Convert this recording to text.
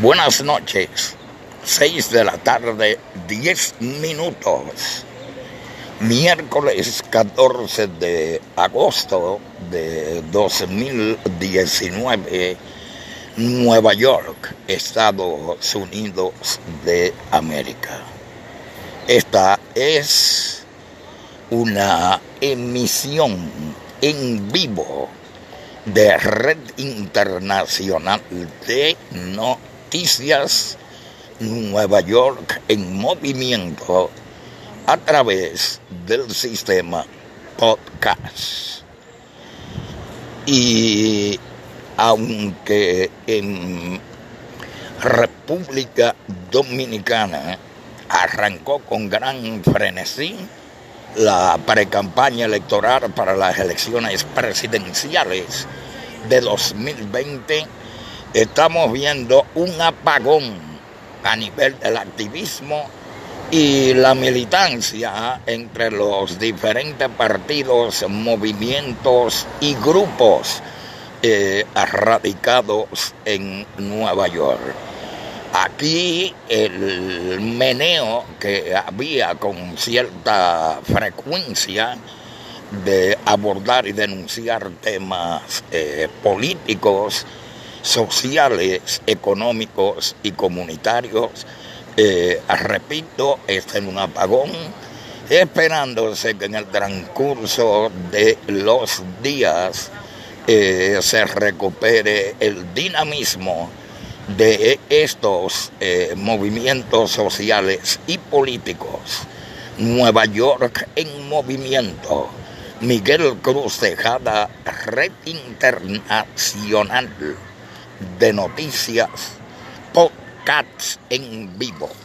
Buenas noches, 6 de la tarde, 10 minutos. Miércoles 14 de agosto de 2019, Nueva York, Estados Unidos de América. Esta es una emisión en vivo de Red Internacional de Noticias Nueva York en movimiento a través del sistema podcast. Y aunque en República Dominicana arrancó con gran frenesí la precampaña electoral para las elecciones presidenciales de 2020, estamos viendo un apagón a nivel del activismo y la militancia entre los diferentes partidos, movimientos y grupos eh, radicados en Nueva York. Aquí el meneo que había con cierta frecuencia de abordar y denunciar temas eh, políticos, sociales, económicos y comunitarios, eh, repito, está en un apagón, esperándose que en el transcurso de los días eh, se recupere el dinamismo de estos eh, movimientos sociales y políticos. Nueva York en movimiento. Miguel Cruz Tejada, Red Internacional de Noticias, podcast en vivo.